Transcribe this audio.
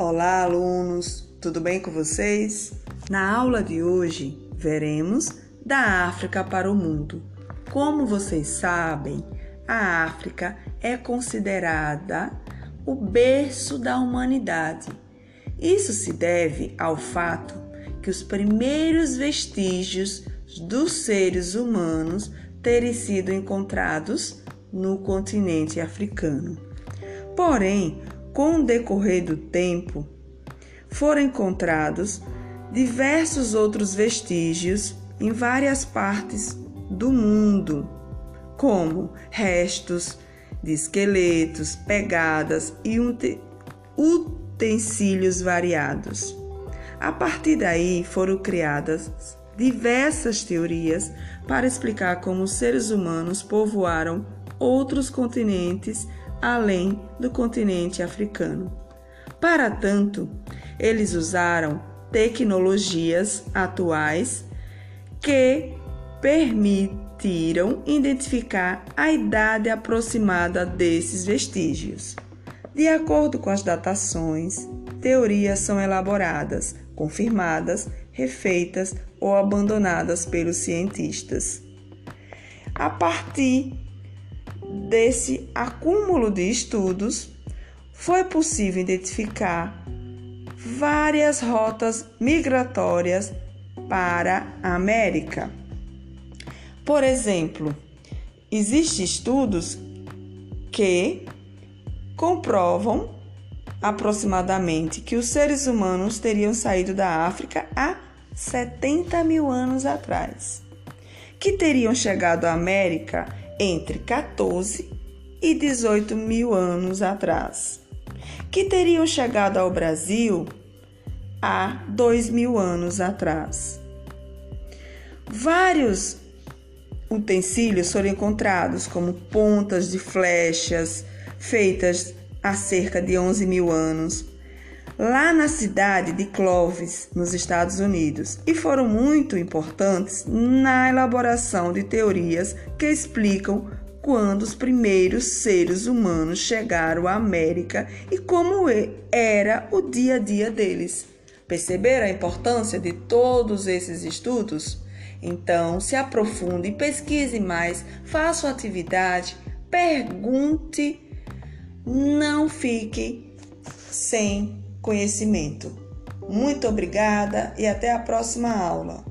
Olá, alunos, tudo bem com vocês? Na aula de hoje, veremos da África para o mundo. Como vocês sabem, a África é considerada o berço da humanidade. Isso se deve ao fato que os primeiros vestígios dos seres humanos terem sido encontrados no continente africano. Porém, com o decorrer do tempo, foram encontrados diversos outros vestígios em várias partes do mundo, como restos de esqueletos, pegadas e utensílios variados. A partir daí foram criadas diversas teorias para explicar como os seres humanos povoaram outros continentes além do continente africano. Para tanto, eles usaram tecnologias atuais que permitiram identificar a idade aproximada desses vestígios. De acordo com as datações, teorias são elaboradas, confirmadas, refeitas ou abandonadas pelos cientistas. A partir desse acúmulo de estudos, foi possível identificar várias rotas migratórias para a América. Por exemplo, existem estudos que comprovam aproximadamente que os seres humanos teriam saído da África há 70 mil anos atrás, que teriam chegado à América entre 14 e 18 mil anos atrás, que teriam chegado ao Brasil há dois mil anos atrás. Vários utensílios foram encontrados, como pontas de flechas feitas há cerca de 11 mil anos, lá na cidade de Clovis, nos Estados Unidos, e foram muito importantes na elaboração de teorias que explicam quando os primeiros seres humanos chegaram à América e como era o dia a dia deles. Perceberam a importância de todos esses estudos? Então, se aprofunde, pesquise mais, faça uma atividade, pergunte, não fique sem conhecimento. Muito obrigada e até a próxima aula.